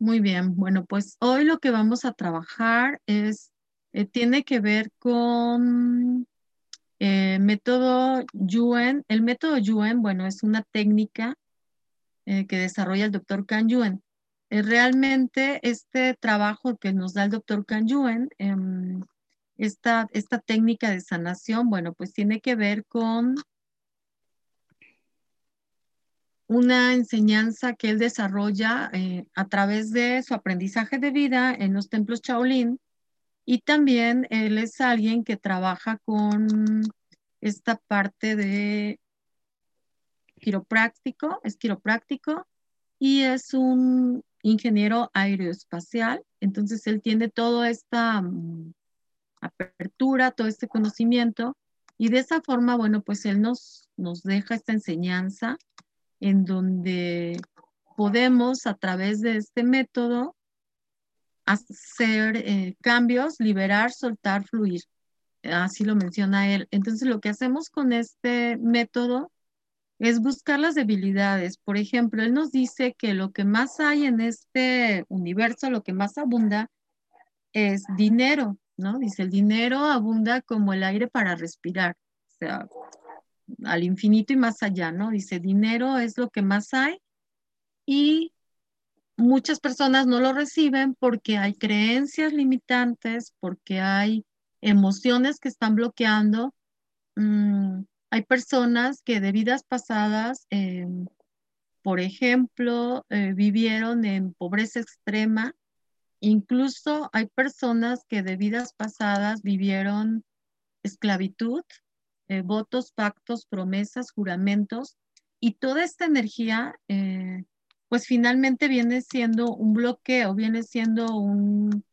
Muy bien, bueno, pues hoy lo que vamos a trabajar es, eh, tiene que ver con eh, método Yuen. El método Yuen, bueno, es una técnica eh, que desarrolla el doctor Kan Yuen. realmente este trabajo que nos da el doctor Kan Yuen, em, esta, esta técnica de sanación, bueno, pues tiene que ver con una enseñanza que él desarrolla eh, a través de su aprendizaje de vida en los templos Shaolin. Y también él es alguien que trabaja con esta parte de quiropráctico, es quiropráctico y es un ingeniero aeroespacial, entonces él tiene toda esta mm, apertura, todo este conocimiento y de esa forma, bueno, pues él nos, nos deja esta enseñanza en donde podemos a través de este método hacer eh, cambios, liberar, soltar, fluir. Así lo menciona él. Entonces lo que hacemos con este método es buscar las debilidades. Por ejemplo, él nos dice que lo que más hay en este universo, lo que más abunda, es dinero, ¿no? Dice, el dinero abunda como el aire para respirar. O sea, al infinito y más allá, ¿no? Dice, dinero es lo que más hay y muchas personas no lo reciben porque hay creencias limitantes, porque hay emociones que están bloqueando. Mm, hay personas que de vidas pasadas, em, por ejemplo, eh, vivieron en pobreza extrema. Incluso hay personas que de vidas pasadas vivieron esclavitud eh, votos, pactos, promesas, juramentos, y toda esta energía, eh, pues finalmente viene siendo un bloqueo, viene siendo un,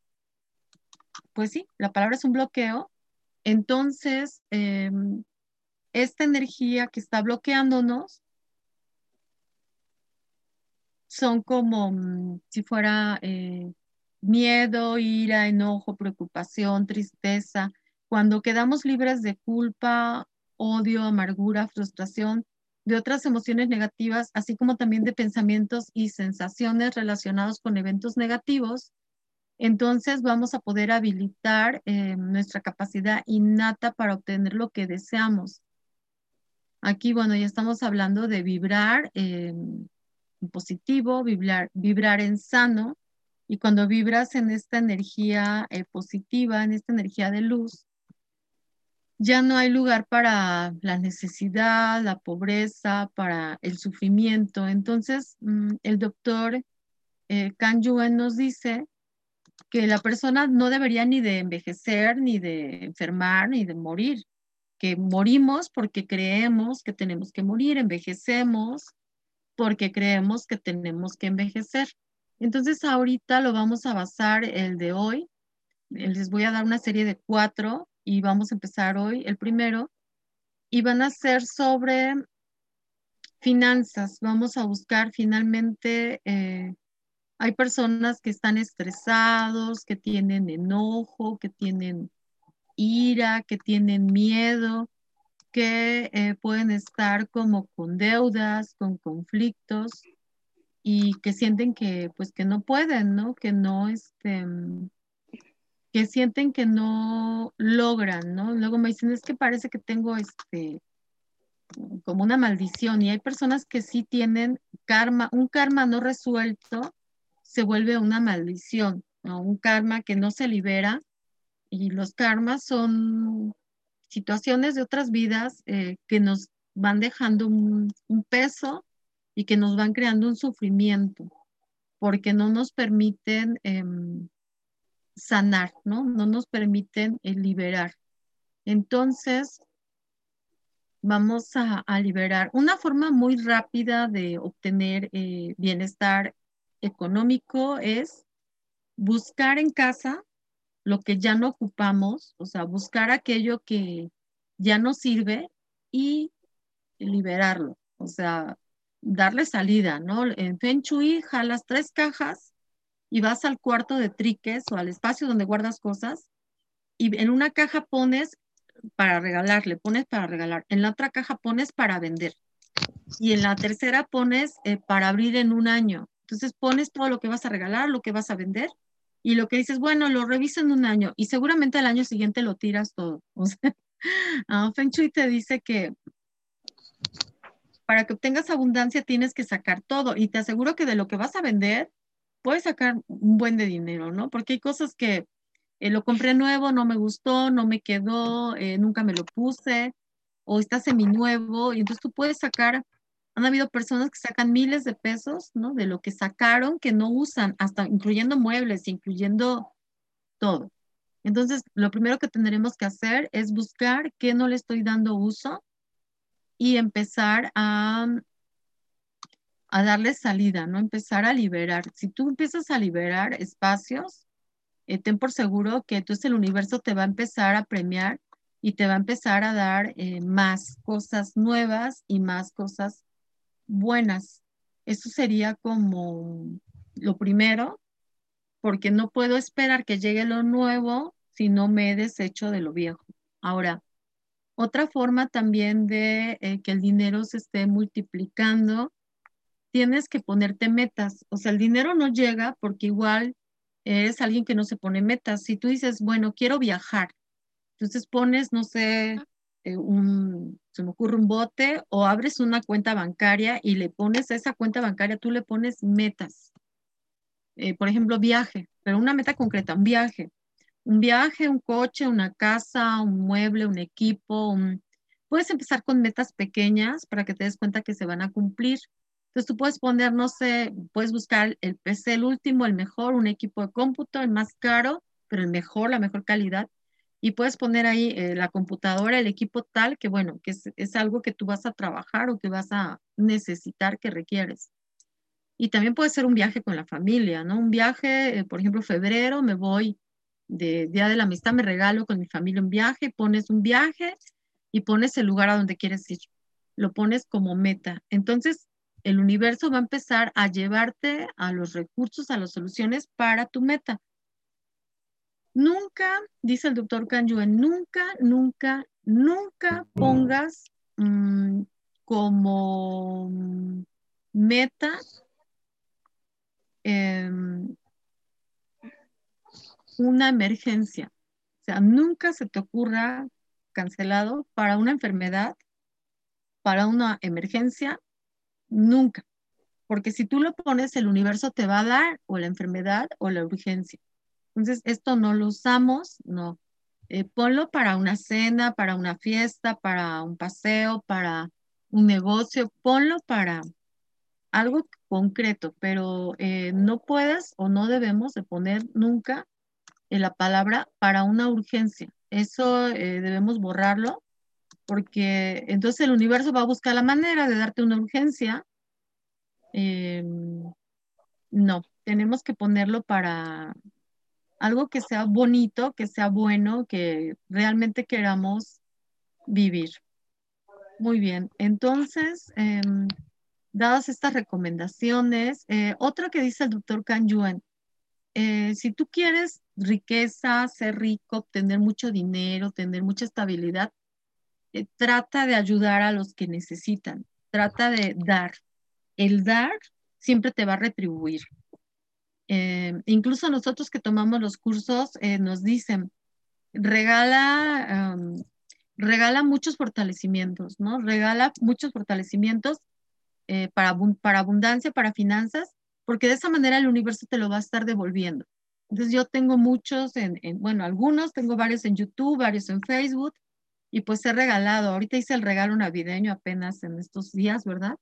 pues sí, la palabra es un bloqueo. Entonces, em, esta energía que está bloqueándonos son como mm, si fuera eh, miedo, ira, enojo, preocupación, tristeza, cuando quedamos libres de culpa, odio, amargura, frustración, de otras emociones negativas, así como también de pensamientos y sensaciones relacionados con eventos negativos, entonces vamos a poder habilitar eh, nuestra capacidad innata para obtener lo que deseamos. Aquí, bueno, ya estamos hablando de vibrar en positivo, vibrar, vibrar en sano, y cuando vibras en esta energía eh, positiva, en esta energía de luz, ya no hay lugar para la necesidad, la pobreza, para el sufrimiento. Entonces, mm, el doctor eh, Kan Yuen nos dice que la persona no debería ni de envejecer, ni de enfermar, ni de morir, que morimos porque creemos que tenemos que morir, envejecemos porque creemos que tenemos que envejecer. Entonces, ahorita lo vamos a basar el de hoy. Les voy a dar una serie de cuatro y vamos a empezar hoy el primero, y van a ser sobre finanzas. Vamos a buscar finalmente, eh, hay personas que están estresados, que tienen enojo, que tienen ira, que tienen miedo, que eh, pueden estar como con deudas, con conflictos y que sienten que pues que no pueden, ¿no? Que no, este, que sienten que no logran, ¿no? Luego me dicen, es que parece que tengo este, como una maldición y hay personas que sí tienen karma, un karma no resuelto se vuelve una maldición. Un karma que no se libera y los karmas son situaciones de otras vidas eh, que nos van dejando un, peso y que nos van creando un sufrimiento porque no nos permiten em, sanar, ¿no? No nos permiten eh, liberar. Entonces, vamos a, liberar. Una forma muy rápida de obtener eh, bienestar económico es buscar en casa lo que ya no ocupamos, o sea, buscar aquello que ya no sirve y liberarlo, o sea, darle salida, ¿no? En Feng jalas tres cajas y vas al cuarto de triques o al espacio donde guardas cosas y en una caja pones para regalar, le pones para regalar, en la otra caja pones para vender y en la tercera pones eh, para abrir en un año Entonces pones todo lo que vas a regalar, lo que vas a vender y lo que dices, bueno, lo reviso en un año y seguramente al año siguiente lo tiras todo. O uh, Feng Shui te dice que para que obtengas abundancia tienes que sacar todo y te aseguro que de lo que vas a vender puedes sacar un buen de dinero, ¿no? Porque hay cosas que eh, lo compré nuevo, no me gustó, no me quedó, eh, nunca me lo puse, o está seminuevo, y entonces tú puedes sacar, han habido personas que sacan miles de pesos, ¿no? De lo que sacaron que no usan, hasta incluyendo muebles, incluyendo todo. Entonces, lo primero que tendremos que hacer es buscar qué no le estoy dando uso y empezar a, a darle salida, ¿no? Empezar a liberar. Si tú empiezas a liberar espacios, eh, ten por seguro que entonces el universo te va a empezar a premiar y te va a empezar a dar eh, más cosas nuevas y más cosas buenas. Eso sería como lo primero, porque no puedo esperar que llegue lo nuevo si no me he deshecho de lo viejo. Ahora, otra forma también de eh, que el dinero se esté multiplicando, tienes que ponerte metas. O sea, el dinero no llega porque igual eres alguien que no se pone metas. Si tú dices, bueno, quiero viajar, entonces pones, no sé, eh, un, se me ocurre un bote o abres una cuenta bancaria y le pones a esa cuenta bancaria, tú le pones metas. Eh, por ejemplo, viaje, pero una meta concreta, un viaje. Un viaje, un coche, una casa, un mueble, un equipo. Puedes empezar con metas pequeñas para que te des cuenta que se van a cumplir. Entonces tú puedes poner, no sé, puedes buscar el PC, el último, el mejor, un equipo de cómputo, el más caro, pero el mejor, la mejor calidad. Y puedes poner ahí eh, la computadora, el equipo tal, que bueno, que es, algo que tú vas a trabajar o que vas a necesitar, que requieres. Y también puede ser un viaje con la familia, ¿no? Un viaje, eh, por ejemplo, febrero, me voy de Día de la Amistad, me regalo con mi familia un viaje, pones un viaje y pones el lugar a donde quieres ir. Lo pones como meta. Entonces, el universo va a empezar a llevarte a los recursos, a las soluciones para tu meta. Nunca, dice el doctor Kanyuen, nunca, nunca, nunca pongas mm, como meta em, una emergencia. O sea, nunca se te ocurra cancelado para una enfermedad, para una emergencia Nunca. Porque si tú lo pones, el universo te va a dar o la enfermedad o la urgencia. Entonces, esto no lo usamos, no. Eh, ponlo para una cena, para una fiesta, para un paseo, para un negocio, ponlo para algo concreto, pero eh, no puedes o no debemos de poner nunca en la palabra para una urgencia. Eso eh, debemos borrarlo porque entonces el universo va a buscar la manera de darte una urgencia. Em, no, tenemos que ponerlo para algo que sea bonito, que sea bueno, que realmente queramos vivir. Muy bien, entonces, em, dadas estas recomendaciones, eh, otra que dice el doctor Kan Yuen, eh, si tú quieres riqueza, ser rico, obtener mucho dinero, tener mucha estabilidad, eh, trata de ayudar a los que necesitan, trata de dar. El dar siempre te va a retribuir. Eh, incluso nosotros que tomamos los cursos eh, nos dicen, regala, regala muchos fortalecimientos, ¿no? Regala muchos fortalecimientos para, para abundancia, para finanzas, porque de esa manera el universo te lo va a estar devolviendo. Entonces yo tengo muchos, en, bueno, algunos, tengo varios en YouTube, varios en Facebook, y pues he regalado. Ahorita hice el regalo navideño apenas en estos días, ¿verdad?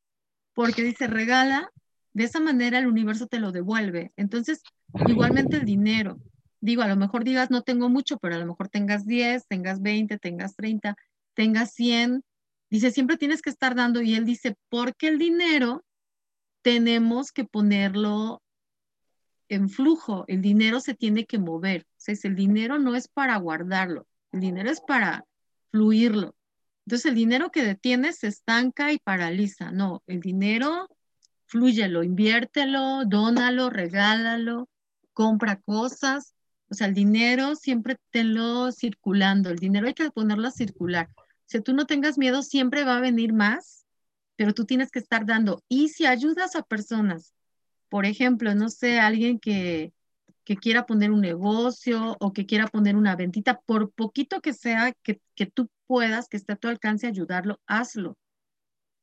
Porque dice, regala, de esa manera el universo te lo devuelve. Entonces, igualmente el dinero. Digo, a lo mejor digas, no tengo mucho, pero a lo mejor tengas 10, tengas 20, tengas 30, tengas 100. Dice, siempre tienes que estar dando. Y él dice, porque el dinero tenemos que ponerlo en flujo. El dinero se tiene que mover. O sea, el dinero no es para guardarlo. El dinero es para fluirlo. Entonces el dinero que detienes se estanca y paraliza. No, el dinero fluyelo, inviértelo, dónalo, regálalo, compra cosas. O sea, el dinero siempre tenlo circulando. El dinero hay que ponerlo a circular. Si tú no tengas miedo, siempre va a venir más, pero tú tienes que estar dando. Y si ayudas a personas Por ejemplo, no sé, alguien que, que quiera poner un negocio o que quiera poner una ventita, por poquito que sea que, que tú puedas, que esté a tu alcance ayudarlo, hazlo.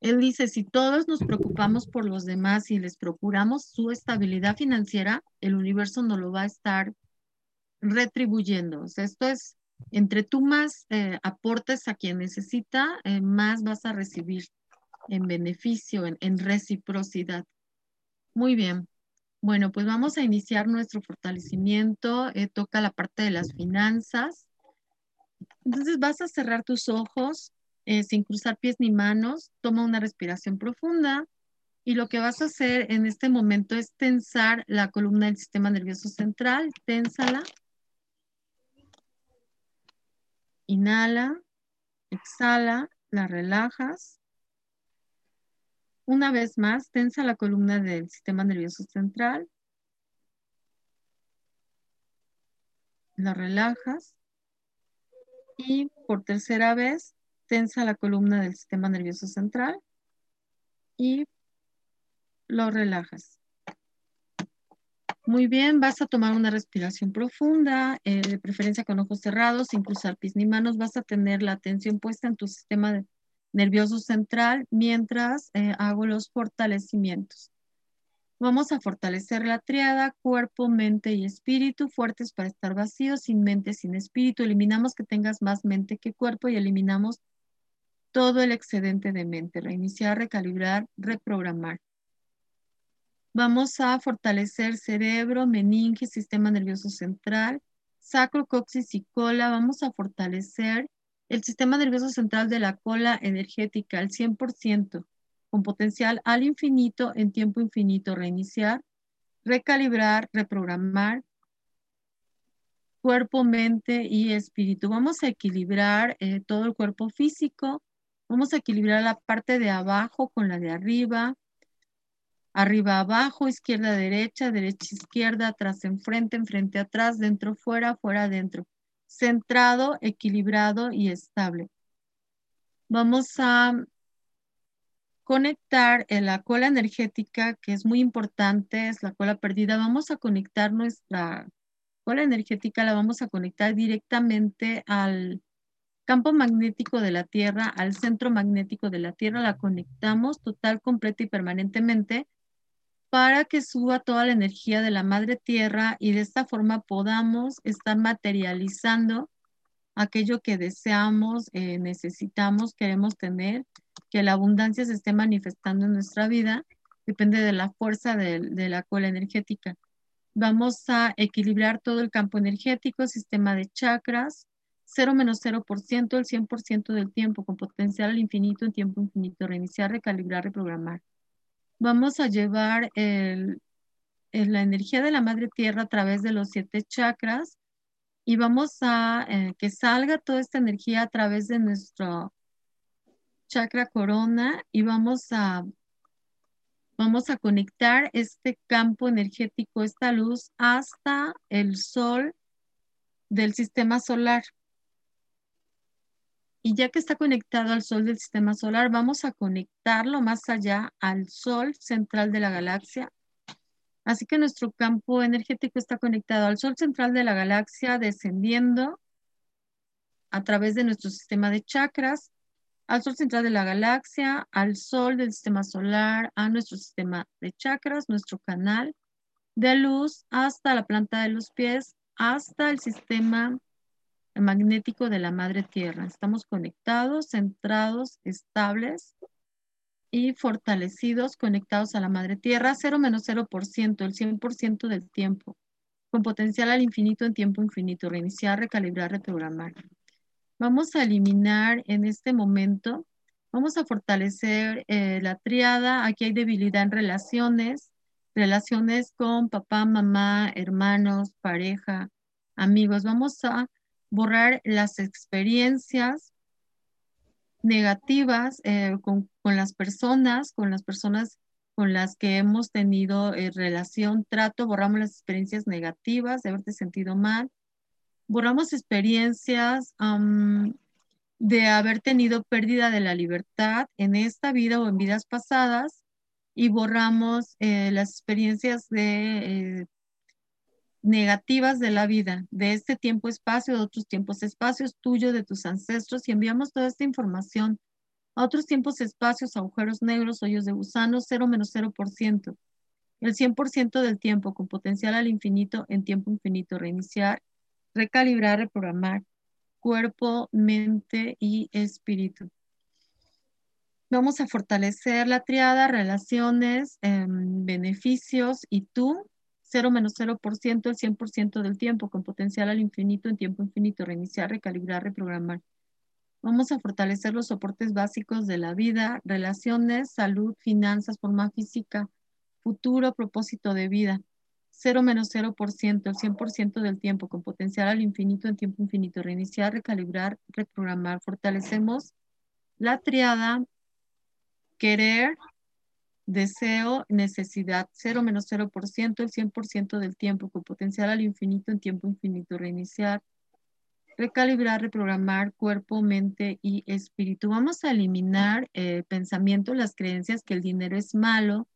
Él dice, si todos nos preocupamos por los demás y les procuramos su estabilidad financiera, el universo no lo va a estar retribuyendo. Esto es, entre tú más eh, aportes a quien necesita, eh, más vas a recibir en beneficio, en, en reciprocidad. Muy bien. Bueno, pues vamos a iniciar nuestro fortalecimiento. Eh, toca la parte de las finanzas. Entonces vas a cerrar tus ojos eh, sin cruzar pies ni manos. Toma una respiración profunda y lo que vas a hacer en este momento es tensar la columna del sistema nervioso central. Ténsala. Inhala, exhala, la relajas. Una vez más, tensa la columna del sistema nervioso central. La relajas. Y por tercera vez, tensa la columna del sistema nervioso central. Y lo relajas. Muy bien, vas a tomar una respiración profunda, eh, de preferencia con ojos cerrados, sin cruzar pies ni manos. Vas a tener la atención puesta en tu sistema de nervioso central mientras eh, hago los fortalecimientos. Vamos a fortalecer la triada, cuerpo, mente y espíritu, fuertes para estar vacíos, sin mente, sin espíritu. Eliminamos que tengas más mente que cuerpo y eliminamos todo el excedente de mente. Reiniciar, recalibrar, reprogramar. Vamos a fortalecer cerebro, meninge, sistema nervioso central, sacro, coxis y cola. Vamos a fortalecer el sistema nervioso central de la cola energética al 100%, con potencial al infinito en tiempo infinito, reiniciar, recalibrar, reprogramar, cuerpo, mente y espíritu. Vamos a equilibrar eh, todo el cuerpo físico, vamos a equilibrar la parte de abajo con la de arriba, arriba abajo, izquierda derecha, derecha izquierda, atrás enfrente, enfrente atrás, dentro fuera, fuera adentro centrado, equilibrado y estable. Vamos a conectar la cola energética, que es muy importante, es la cola perdida. Vamos a conectar nuestra cola energética, la vamos a conectar directamente al campo magnético de la Tierra, al centro magnético de la Tierra, la conectamos total, completa y permanentemente para que suba toda la energía de la madre tierra y de esta forma podamos estar materializando aquello que deseamos, eh, necesitamos, queremos tener, que la abundancia se esté manifestando en nuestra vida, depende de la fuerza de, la cola energética. Vamos a equilibrar todo el campo energético, sistema de chakras, 0 menos 0%, el 100% del tiempo, con potencial al infinito en tiempo infinito, reiniciar, recalibrar, reprogramar vamos a llevar la energía de la madre tierra a través de los siete chakras y vamos a eh, que salga toda esta energía a través de nuestro chakra corona y vamos a vamos a conectar este campo energético, esta luz hasta el sol del sistema solar. Y ya que está conectado al Sol del sistema solar, vamos a conectarlo más allá al Sol central de la galaxia. Así que nuestro campo energético está conectado al Sol central de la galaxia, descendiendo a través de nuestro sistema de chakras, al Sol central de la galaxia, al Sol del sistema solar, a nuestro sistema de chakras, nuestro canal de luz, hasta la planta de los pies, hasta el sistema magnético de la madre tierra. Estamos conectados, centrados, estables y fortalecidos, conectados a la madre tierra, 0 menos 0%, el 100% del tiempo, con potencial al infinito en tiempo infinito, reiniciar, recalibrar, reprogramar. Vamos a eliminar en este momento, vamos a fortalecer eh, la triada, aquí hay debilidad en relaciones, relaciones con papá, mamá, hermanos, pareja, amigos. Vamos a borrar las experiencias negativas eh, con, las personas, con las personas con las que hemos tenido eh, relación, trato, borramos las experiencias negativas de haberte sentido mal, borramos experiencias de haber tenido pérdida de la libertad en esta vida o en vidas pasadas y borramos eh, las experiencias de, negativas de la vida, de este tiempo-espacio, de otros tiempos-espacios tuyo, de tus ancestros, y enviamos toda esta información a otros tiempos-espacios, agujeros negros, hoyos de gusano, 0 menos 0%. El 100% del tiempo con potencial al infinito en tiempo infinito, reiniciar, recalibrar, reprogramar cuerpo, mente y espíritu. Vamos a fortalecer la triada, relaciones, em, beneficios y tú, 0 menos 0%, el 100% del tiempo, con potencial al infinito en tiempo infinito, reiniciar, recalibrar, reprogramar. Vamos a fortalecer los soportes básicos de la vida, relaciones, salud, finanzas, forma física, futuro, propósito de vida. 0 menos 0%, el 100% del tiempo, con potencial al infinito en tiempo infinito. Reiniciar, recalibrar, reprogramar. Fortalecemos la triada querer, deseo, necesidad. 0 menos 0%, el 100% del tiempo, con potencial al infinito en tiempo infinito. Reiniciar, recalibrar, reprogramar cuerpo, mente y espíritu. Vamos a eliminar el pensamiento, las creencias que el dinero es malo,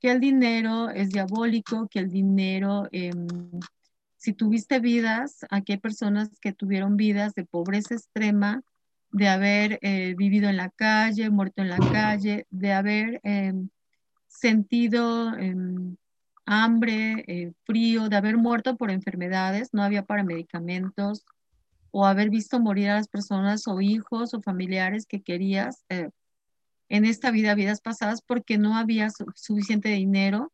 que el dinero es diabólico, que el dinero, em, si tuviste vidas, aquí hay personas que tuvieron vidas de pobreza extrema, de haber eh, vivido en la calle, muerto en la calle, de haber em, sentido em, hambre, eh, frío, de haber muerto por enfermedades, no había para medicamentos, o haber visto morir a las personas o hijos o familiares que querías eh, en esta vida, vidas pasadas, porque no había suficiente dinero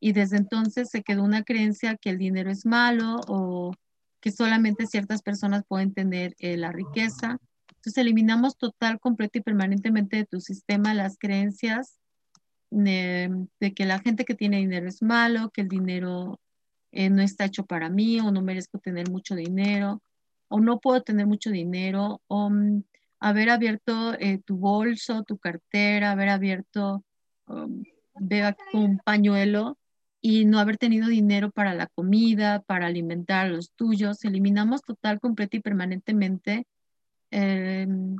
y desde entonces se quedó una creencia que el dinero es malo o que solamente ciertas personas pueden tener eh, la riqueza. Entonces eliminamos total, completo y permanentemente de tu sistema las creencias de, que la gente que tiene dinero es malo, que el dinero eh, no está hecho para mí o no merezco tener mucho dinero o no puedo tener mucho dinero o mm, haber abierto eh, tu bolso, tu cartera, haber abierto, um, un pañuelo y no haber tenido dinero para la comida, para alimentar a los tuyos. Eliminamos total, completa y permanentemente em,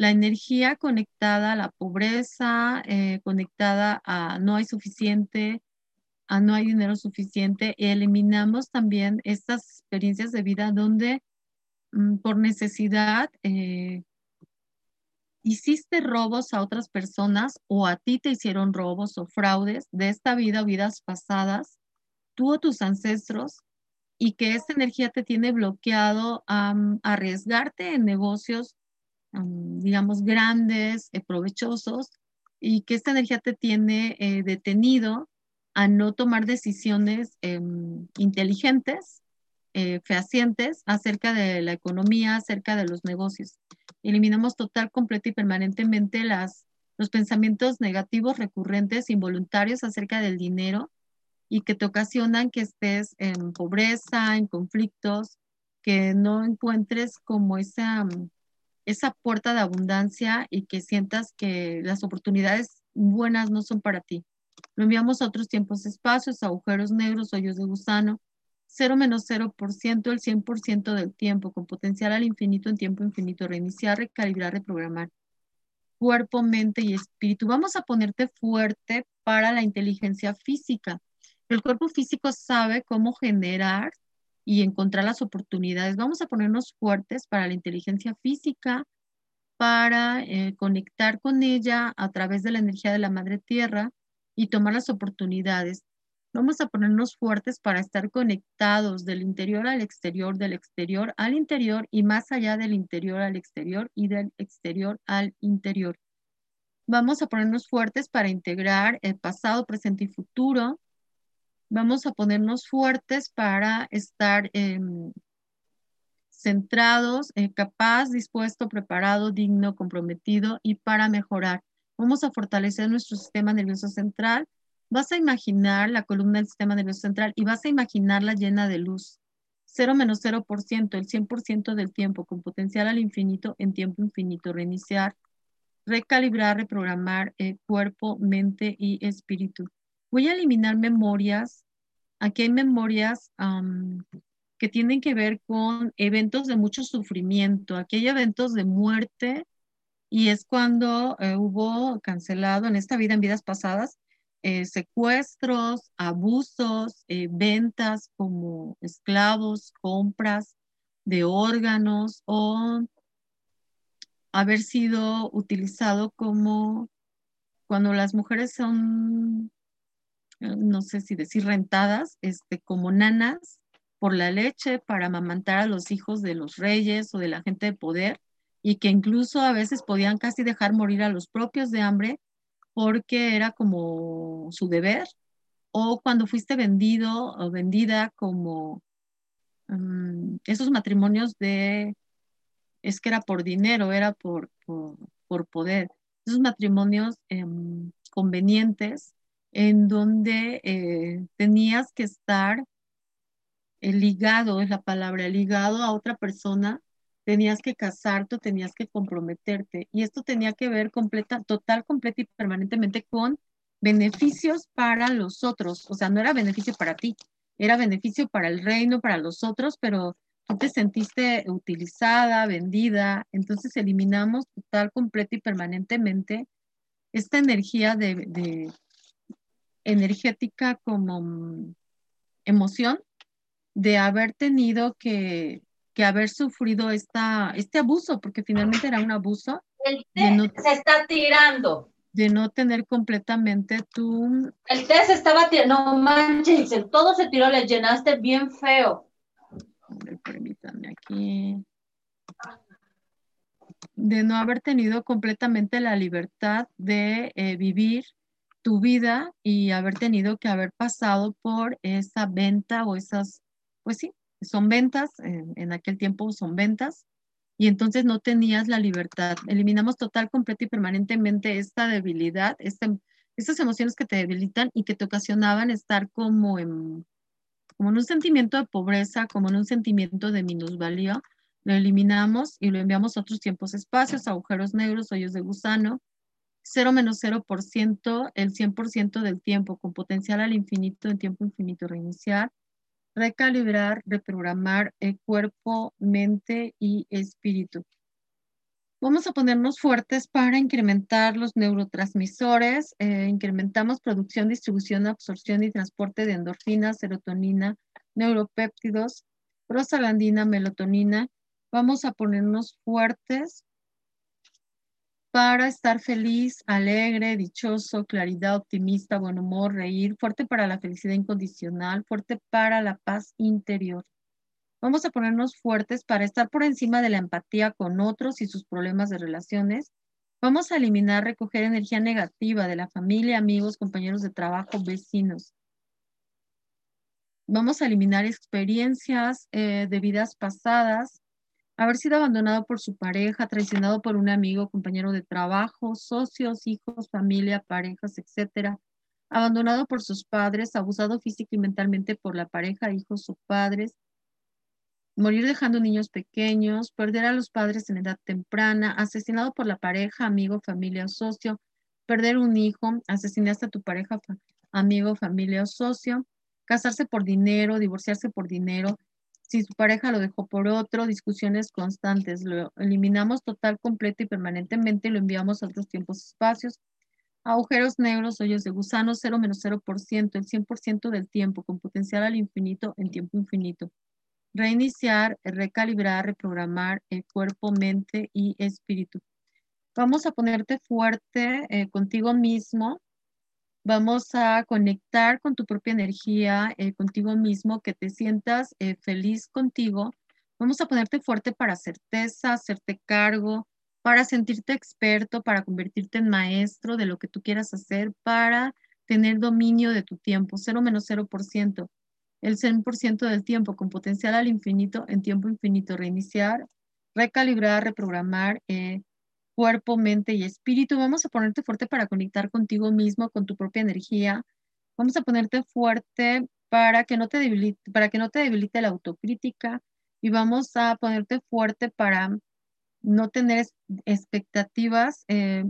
la energía conectada a la pobreza, eh, conectada a no hay suficiente, a no hay dinero suficiente. eliminamos también estas experiencias de vida donde Mm, por necesidad eh, hiciste robos a otras personas o a ti te hicieron robos o fraudes de esta vida o vidas pasadas, tú o tus ancestros, y que esta energía te tiene bloqueado a arriesgarte en negocios, digamos, grandes, eh, provechosos, y que esta energía te tiene eh, detenido a no tomar decisiones em, inteligentes eh, fehacientes acerca de la economía, acerca de los negocios. Eliminamos total, completa y permanentemente las, los pensamientos negativos recurrentes, involuntarios acerca del dinero y que te ocasionan que estés en pobreza, en conflictos, que no encuentres como esa, esa puerta de abundancia y que sientas que las oportunidades buenas no son para ti. Lo enviamos a otros tiempos, espacios, agujeros negros, hoyos de gusano, 0 menos 0%, el 100% del tiempo, con potencial al infinito en tiempo infinito, reiniciar, recalibrar, reprogramar. Cuerpo, mente y espíritu. Vamos a ponerte fuerte para la inteligencia física. El cuerpo físico sabe cómo generar y encontrar las oportunidades. Vamos a ponernos fuertes para la inteligencia física, para eh, conectar con ella a través de la energía de la madre tierra y tomar las oportunidades. Vamos a ponernos fuertes para estar conectados del interior al exterior, del exterior al interior y más allá del interior al exterior y del exterior al interior. Vamos a ponernos fuertes para integrar el pasado, presente y futuro. Vamos a ponernos fuertes para estar em, centrados, eh, capaz, dispuesto, preparado, digno, comprometido y para mejorar. Vamos a fortalecer nuestro sistema nervioso central Vas a imaginar la columna del sistema nervioso central y vas a imaginarla llena de luz. 0 menos 0%, el 100% del tiempo, con potencial al infinito en tiempo infinito. Reiniciar, recalibrar, reprogramar eh, cuerpo, mente y espíritu. Voy a eliminar memorias. Aquí hay memorias que tienen que ver con eventos de mucho sufrimiento. Aquí hay eventos de muerte, y es cuando eh, hubo cancelado en esta vida, en vidas pasadas, eh, secuestros, abusos, eh, ventas como esclavos, compras de órganos o haber sido utilizado como cuando las mujeres son, no sé si decir rentadas, este, como nanas por la leche para amamantar a los hijos de los reyes o de la gente de poder y que incluso a veces podían casi dejar morir a los propios de hambre porque era como su deber, o cuando fuiste vendido o vendida como mm, esos matrimonios de, es que era por dinero, era por, por, poder, esos matrimonios em, convenientes en donde eh, tenías que estar eh, ligado, es la palabra, ligado a otra persona tenías que casarte, tenías que comprometerte. Y esto tenía que ver completa, total, completa y permanentemente con beneficios para los otros. O sea, no era beneficio para ti, era beneficio para el reino, para los otros, pero tú te sentiste utilizada, vendida. Entonces eliminamos total, completa y permanentemente esta energía de, de energética como mm, emoción de haber tenido que haber sufrido esta, este abuso, porque finalmente era un abuso. El té se está tirando. De no tener completamente tu... El té se estaba tirando, no manches, todo se tiró, le llenaste bien feo. permítanme aquí. De no haber tenido completamente la libertad de eh, vivir tu vida y haber tenido que haber pasado por esa venta o esas, pues sí, son ventas, en aquel tiempo son ventas, y entonces no tenías la libertad. Eliminamos total, completa y permanentemente esta debilidad, este, estas emociones que te debilitan y que te ocasionaban estar como en, como en un sentimiento de pobreza, como en un sentimiento de minusvalía. Lo eliminamos y lo enviamos a otros tiempos, espacios, agujeros negros, hoyos de gusano, 0 menos 0%, el 100% del tiempo, con potencial al infinito en tiempo infinito, reiniciar recalibrar, reprogramar el cuerpo, mente y espíritu. Vamos a ponernos fuertes para incrementar los neurotransmisores. Eh, incrementamos producción, distribución, absorción y transporte de endorfina, serotonina, neuropéptidos, prostaglandina, melatonina. Vamos a ponernos fuertes para estar feliz, alegre, dichoso, claridad, optimista, buen humor, reír, fuerte para la felicidad incondicional, fuerte para la paz interior. Vamos a ponernos fuertes para estar por encima de la empatía con otros y sus problemas de relaciones. Vamos a eliminar, recoger energía negativa de la familia, amigos, compañeros de trabajo, vecinos. Vamos a eliminar experiencias eh, de vidas pasadas, haber sido abandonado por su pareja, traicionado por un amigo, compañero de trabajo, socios, hijos, familia, parejas, etcétera, abandonado por sus padres, abusado física y mentalmente por la pareja, hijos o padres, morir dejando niños pequeños, perder a los padres en edad temprana, asesinado por la pareja, amigo, familia o socio, perder un hijo, asesinaste a tu pareja, amigo, familia o socio, casarse por dinero, divorciarse por dinero, si su pareja lo dejó por otro, discusiones constantes. Lo eliminamos total, completo y permanentemente, lo enviamos a otros tiempos espacios. Agujeros negros, hoyos de gusano, 0 menos 0%, el 100% del tiempo, con potencial al infinito en tiempo infinito. Reiniciar, recalibrar, reprogramar el cuerpo, mente y espíritu. Vamos a ponerte fuerte eh, contigo mismo, Vamos a conectar con tu propia energía, eh, contigo mismo, que te sientas eh, feliz contigo. Vamos a ponerte fuerte para certeza, hacerte cargo, para sentirte experto, para convertirte en maestro de lo que tú quieras hacer, para tener dominio de tu tiempo, 0 menos 0%, el 100% del tiempo con potencial al infinito, en tiempo infinito, reiniciar, recalibrar, reprogramar, eh, cuerpo, mente y espíritu. Vamos a ponerte fuerte para conectar contigo mismo, con tu propia energía. Vamos a ponerte fuerte para que no te debilite, para que no te debilite la autocrítica y vamos a ponerte fuerte para no tener expectativas eh,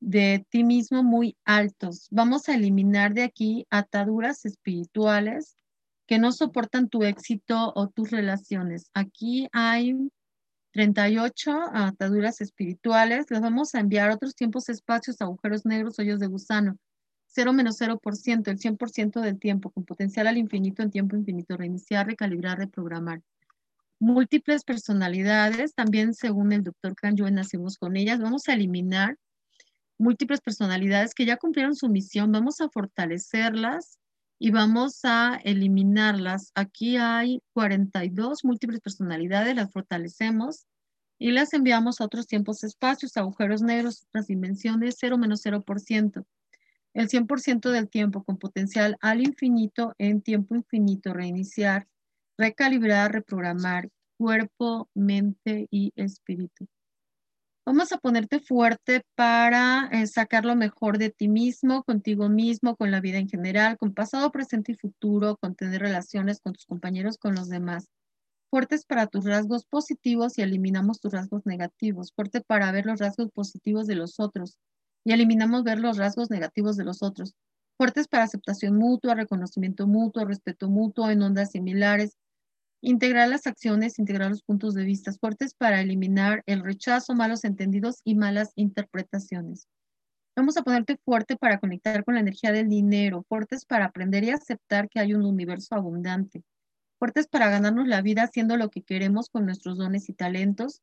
de ti mismo muy altos. Vamos a eliminar de aquí ataduras espirituales que no soportan tu éxito o tus relaciones. Aquí hay 38 ataduras espirituales. Les vamos a enviar otros tiempos, espacios, agujeros negros, hoyos de gusano. 0 menos 0%, el 100% del tiempo, con potencial al infinito en tiempo infinito. Reiniciar, recalibrar, reprogramar. Múltiples personalidades, también según el doctor Kanjuen, nacimos con ellas. Vamos a eliminar múltiples personalidades que ya cumplieron su misión. Vamos a fortalecerlas y vamos a eliminarlas. Aquí hay 42 múltiples personalidades, las fortalecemos y las enviamos a otros tiempos, espacios, agujeros negros, otras dimensiones, 0 menos 0%. El 100% del tiempo con potencial al infinito en tiempo infinito, reiniciar, recalibrar, reprogramar cuerpo, mente y espíritu. Vamos a ponerte fuerte para eh, sacar lo mejor de ti mismo, contigo mismo, con la vida en general, con pasado, presente y futuro, con tener relaciones con tus compañeros, con los demás. Fuertes para tus rasgos positivos y eliminamos tus rasgos negativos. Fuerte para ver los rasgos positivos de los otros y eliminamos ver los rasgos negativos de los otros. Fuertes para aceptación mutua, reconocimiento mutuo, respeto mutuo en ondas similares, Integrar las acciones, integrar los puntos de vista fuertes para eliminar el rechazo, malos entendidos y malas interpretaciones. Vamos a ponerte fuerte para conectar con la energía del dinero, fuertes para aprender y aceptar que hay un universo abundante, fuertes para ganarnos la vida haciendo lo que queremos con nuestros dones y talentos,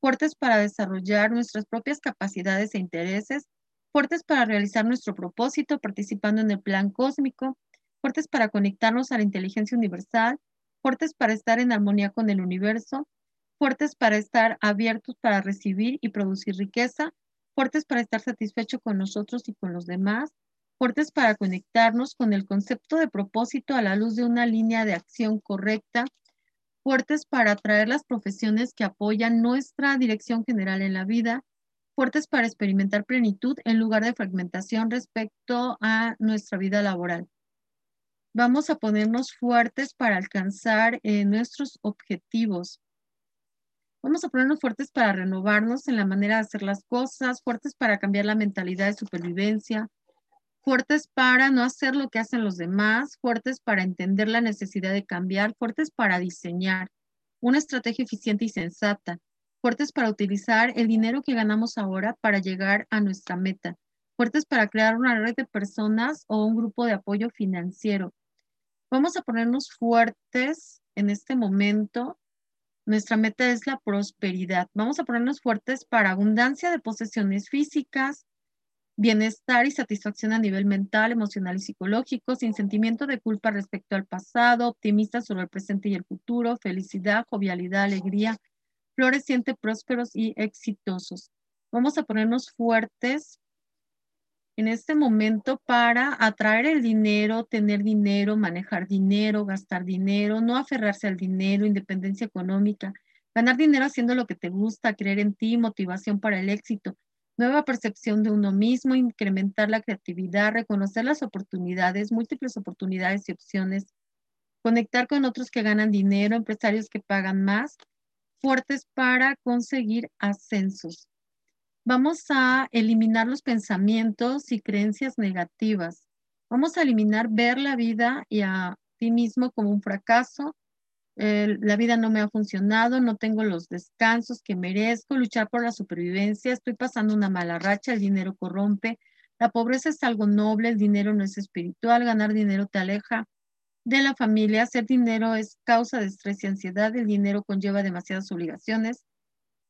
fuertes para desarrollar nuestras propias capacidades e intereses, fuertes para realizar nuestro propósito participando en el plan cósmico, fuertes para conectarnos a la inteligencia universal, fuertes para estar en armonía con el universo, fuertes para estar abiertos para recibir y producir riqueza, fuertes para estar satisfecho con nosotros y con los demás, fuertes para conectarnos con el concepto de propósito a la luz de una línea de acción correcta, fuertes para atraer las profesiones que apoyan nuestra dirección general en la vida, fuertes para experimentar plenitud en lugar de fragmentación respecto a nuestra vida laboral vamos a ponernos fuertes para alcanzar eh, nuestros objetivos. Vamos a ponernos fuertes para renovarnos en la manera de hacer las cosas, fuertes para cambiar la mentalidad de supervivencia, fuertes para no hacer lo que hacen los demás, fuertes para entender la necesidad de cambiar, fuertes para diseñar una estrategia eficiente y sensata, fuertes para utilizar el dinero que ganamos ahora para llegar a nuestra meta, fuertes para crear una red de personas o un grupo de apoyo financiero, Vamos a ponernos fuertes en este momento. Nuestra meta es la prosperidad. Vamos a ponernos fuertes para abundancia de posesiones físicas, bienestar y satisfacción a nivel mental, emocional y psicológico, sin sentimiento de culpa respecto al pasado, optimista sobre el presente y el futuro, felicidad, jovialidad, alegría, floreciente, prósperos y exitosos. Vamos a ponernos fuertes en este momento para atraer el dinero, tener dinero, manejar dinero, gastar dinero, no aferrarse al dinero, independencia económica, ganar dinero haciendo lo que te gusta, creer en ti, motivación para el éxito, nueva percepción de uno mismo, incrementar la creatividad, reconocer las oportunidades, múltiples oportunidades y opciones, conectar con otros que ganan dinero, empresarios que pagan más, fuertes para conseguir ascensos. Vamos a eliminar los pensamientos y creencias negativas. Vamos a eliminar ver la vida y a ti mismo como un fracaso. la vida no me ha funcionado, no tengo los descansos que merezco, luchar por la supervivencia, estoy pasando una mala racha, el dinero corrompe, la pobreza es algo noble, el dinero no es espiritual, ganar dinero te aleja de la familia, hacer dinero es causa de estrés y ansiedad, el dinero conlleva demasiadas obligaciones,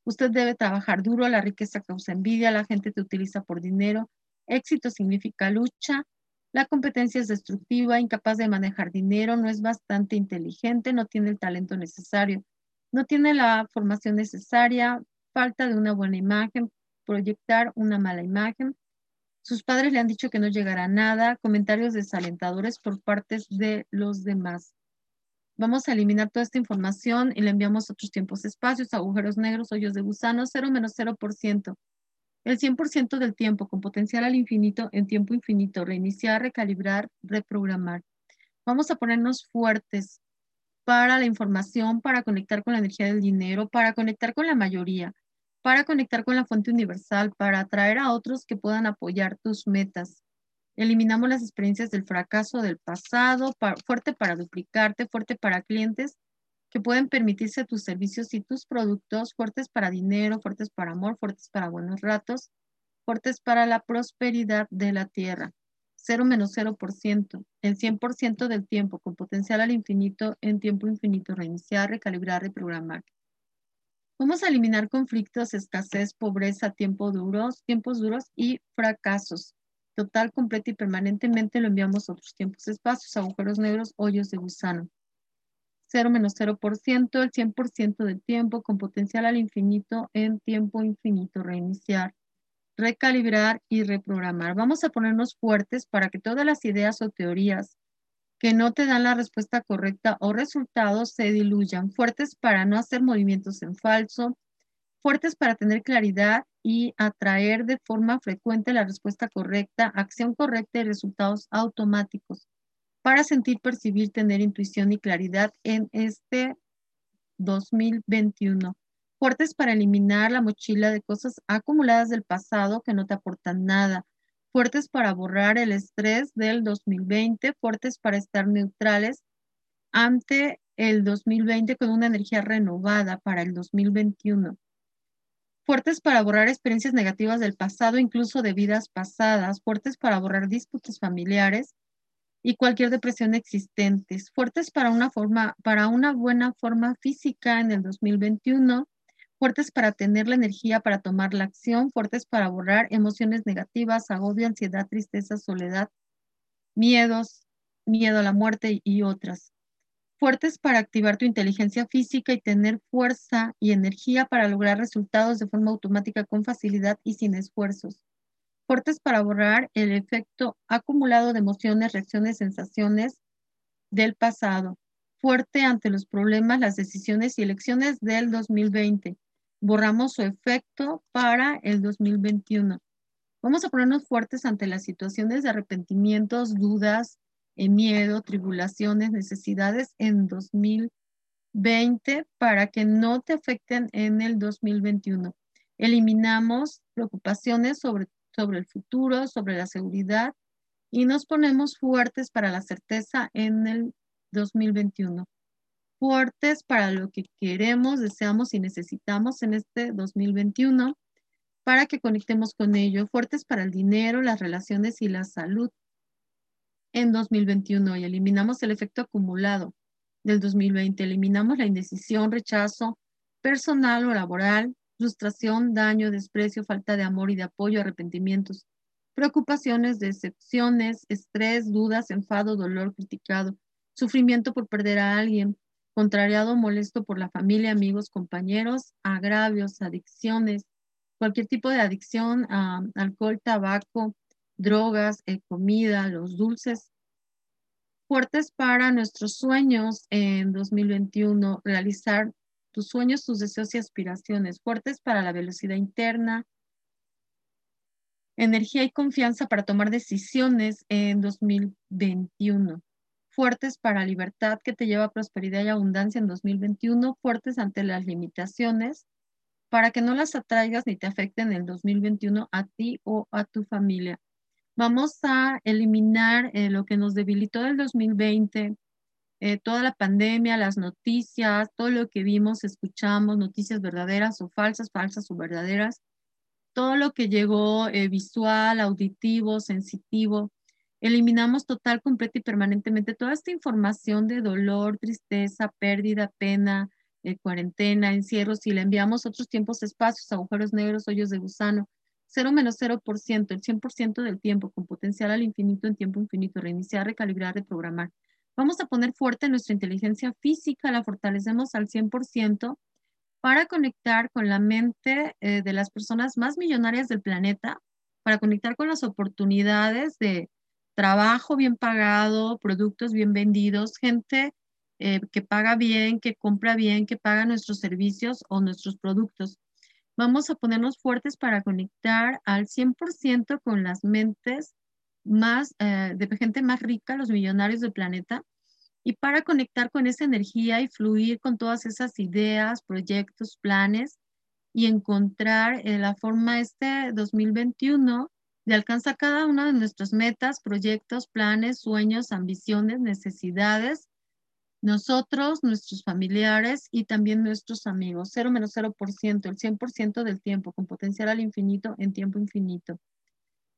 Usted debe trabajar duro, la riqueza causa envidia, la gente te utiliza por dinero, éxito significa lucha, la competencia es destructiva, incapaz de manejar dinero, no es bastante inteligente, no tiene el talento necesario, no tiene la formación necesaria, falta de una buena imagen, proyectar una mala imagen. Sus padres le han dicho que no llegará a nada, comentarios desalentadores por parte de los demás. Vamos a eliminar toda esta información y le enviamos otros tiempos, espacios, agujeros negros, hoyos de gusano, 0 menos 0%. El 100% del tiempo con potencial al infinito en tiempo infinito, reiniciar, recalibrar, reprogramar. Vamos a ponernos fuertes para la información, para conectar con la energía del dinero, para conectar con la mayoría, para conectar con la fuente universal, para atraer a otros que puedan apoyar tus metas. Eliminamos las experiencias del fracaso del pasado, fuerte para duplicarte, fuerte para clientes que pueden permitirse tus servicios y tus productos, fuertes para dinero, fuertes para amor, fuertes para buenos ratos, fuertes para la prosperidad de la tierra. 0 menos 0%, el 100% del tiempo, con potencial al infinito en tiempo infinito, reiniciar, recalibrar, reprogramar. Vamos a eliminar conflictos, escasez, pobreza, tiempos duros, tiempos duros y fracasos. Total, completo y permanentemente lo enviamos a otros tiempos, espacios, agujeros negros, hoyos de gusano. 0 menos 0%, el 100% del tiempo, con potencial al infinito en tiempo infinito, reiniciar, recalibrar y reprogramar. Vamos a ponernos fuertes para que todas las ideas o teorías que no te dan la respuesta correcta o resultados se diluyan. Fuertes para no hacer movimientos en falso. Fuertes para tener claridad y atraer de forma frecuente la respuesta correcta, acción correcta y resultados automáticos. Para sentir, percibir, tener intuición y claridad en este 2021 fuertes para eliminar la mochila de cosas acumuladas del pasado que no te aportan nada, fuertes para borrar el estrés del 2020, fuertes para estar neutrales ante el 2020 con una energía renovada para el 2021. Fuertes para borrar experiencias negativas del pasado, incluso de vidas pasadas, fuertes para borrar disputas familiares y cualquier depresión existente, fuertes para una forma para una buena forma física en el 2021 fuertes para tener la energía para tomar la acción, fuertes para borrar emociones negativas, agobio, ansiedad, tristeza, soledad, miedos, miedo a la muerte y otras. Fuertes para activar tu inteligencia física y tener fuerza y energía para lograr resultados de forma automática con facilidad y sin esfuerzos. Fuertes para borrar el efecto acumulado de emociones, reacciones, sensaciones del pasado. Fuerte ante los problemas, las decisiones y elecciones del 2020 borramos su efecto para el 2021. Vamos a ponernos fuertes ante las situaciones de arrepentimientos, dudas, miedo, tribulaciones, necesidades en 2020 para que no te afecten en el 2021. Eliminamos preocupaciones sobre, sobre el futuro, sobre la seguridad y nos ponemos fuertes para la certeza en el 2021 fuertes para lo que queremos, deseamos y necesitamos en este 2021 para que conectemos con ello, fuertes para el dinero, las relaciones y la salud en 2021 y eliminamos el efecto acumulado del 2020, eliminamos la indecisión, rechazo personal o laboral, frustración, daño, desprecio, falta de amor y de apoyo, arrepentimientos, preocupaciones, decepciones, estrés, dudas, enfado, dolor, criticado, sufrimiento por perder a alguien, contrariado molesto por la familia, amigos, compañeros, agravios, adicciones, cualquier tipo de adicción a alcohol, tabaco, drogas, eh, comida, los dulces, fuertes para nuestros sueños en 2021, realizar tus sueños, tus deseos y aspiraciones, fuertes para la velocidad interna, energía y confianza para tomar decisiones en 2021 fuertes para libertad que te lleva a prosperidad y abundancia en 2021, fuertes ante las limitaciones, para que no las atraigas ni te afecten en el 2021 a ti o a tu familia. Vamos a eliminar eh, lo que nos debilitó del 2020, eh, toda la pandemia, las noticias, todo lo que vimos, escuchamos, noticias verdaderas o falsas, falsas o verdaderas, todo lo que llegó eh, visual, auditivo, sensitivo, Eliminamos total, completa y permanentemente toda esta información de dolor, tristeza, pérdida, pena, cuarentena, encierros y la enviamos otros tiempos, espacios, agujeros negros, hoyos de gusano. 0 menos 0%, el 100% del tiempo, con potencial al infinito en tiempo infinito, reiniciar, recalibrar, reprogramar. Vamos a poner fuerte nuestra inteligencia física, la fortalecemos al 100% para conectar con la mente eh, de las personas más millonarias del planeta, para conectar con las oportunidades de, trabajo bien pagado, productos bien vendidos, gente eh, que paga bien, que compra bien, que paga nuestros servicios o nuestros productos. Vamos a ponernos fuertes para conectar al 100% con las mentes más, eh, de gente más rica, los millonarios del planeta, y para conectar con esa energía y fluir con todas esas ideas, proyectos, planes y encontrar eh, la forma este 2021 de alcanzar cada una de nuestras metas, proyectos, planes, sueños, ambiciones, necesidades nosotros, nuestros familiares y también nuestros amigos. 0 menos 0%, el 100% del tiempo, con potencial al infinito en tiempo infinito.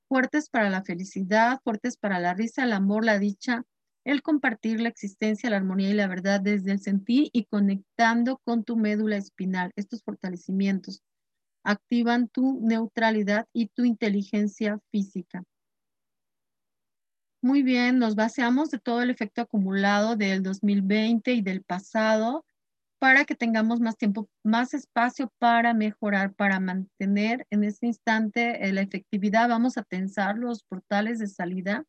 Fuertes para la felicidad, fuertes para la risa, el amor, la dicha, el compartir la existencia, la armonía y la verdad desde el sentir y conectando con tu médula espinal. Estos fortalecimientos activan tu neutralidad y tu inteligencia física. Muy bien, nos baseamos de todo el efecto acumulado del 2020 y del pasado para que tengamos más tiempo, más espacio para mejorar, para mantener en este instante eh, la efectividad. Vamos a tensar los portales de salida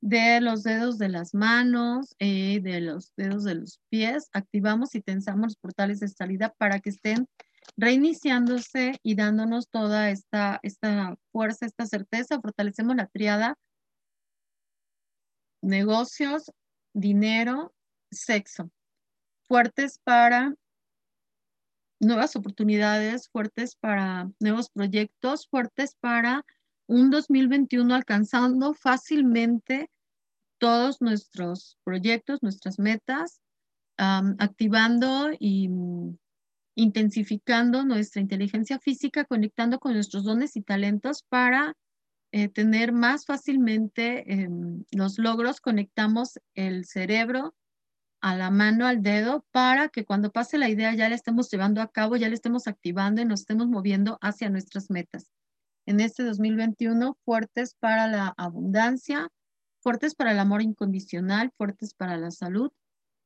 de los dedos de las manos, y eh, de los dedos de los pies. Activamos y tensamos los portales de salida para que estén reiniciándose y dándonos toda esta, esta fuerza, esta certeza. Fortalecemos la triada negocios, dinero, sexo. Fuertes para nuevas oportunidades, fuertes para nuevos proyectos, fuertes para un 2021 alcanzando fácilmente todos nuestros proyectos, nuestras metas, activando y intensificando nuestra inteligencia física, conectando con nuestros dones y talentos para eh, tener más fácilmente em, los logros. Conectamos el cerebro a la mano, al dedo, para que cuando pase la idea ya la estemos llevando a cabo, ya la estemos activando y nos estemos moviendo hacia nuestras metas. En este 2021, fuertes para la abundancia, fuertes para el amor incondicional, fuertes para la salud,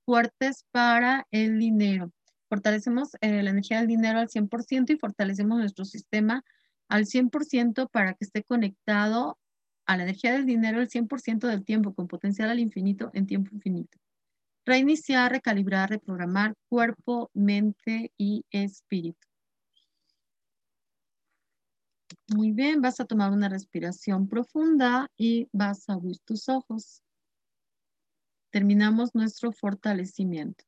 fuertes para el dinero. Fortalecemos eh, la energía del dinero al 100% y fortalecemos nuestro sistema al 100% para que esté conectado a la energía del dinero el 100% del tiempo, con potencial al infinito en tiempo infinito. Reiniciar, recalibrar, reprogramar cuerpo, mente y espíritu. Muy bien, vas a tomar una respiración profunda y vas a abrir tus ojos. Terminamos nuestro fortalecimiento.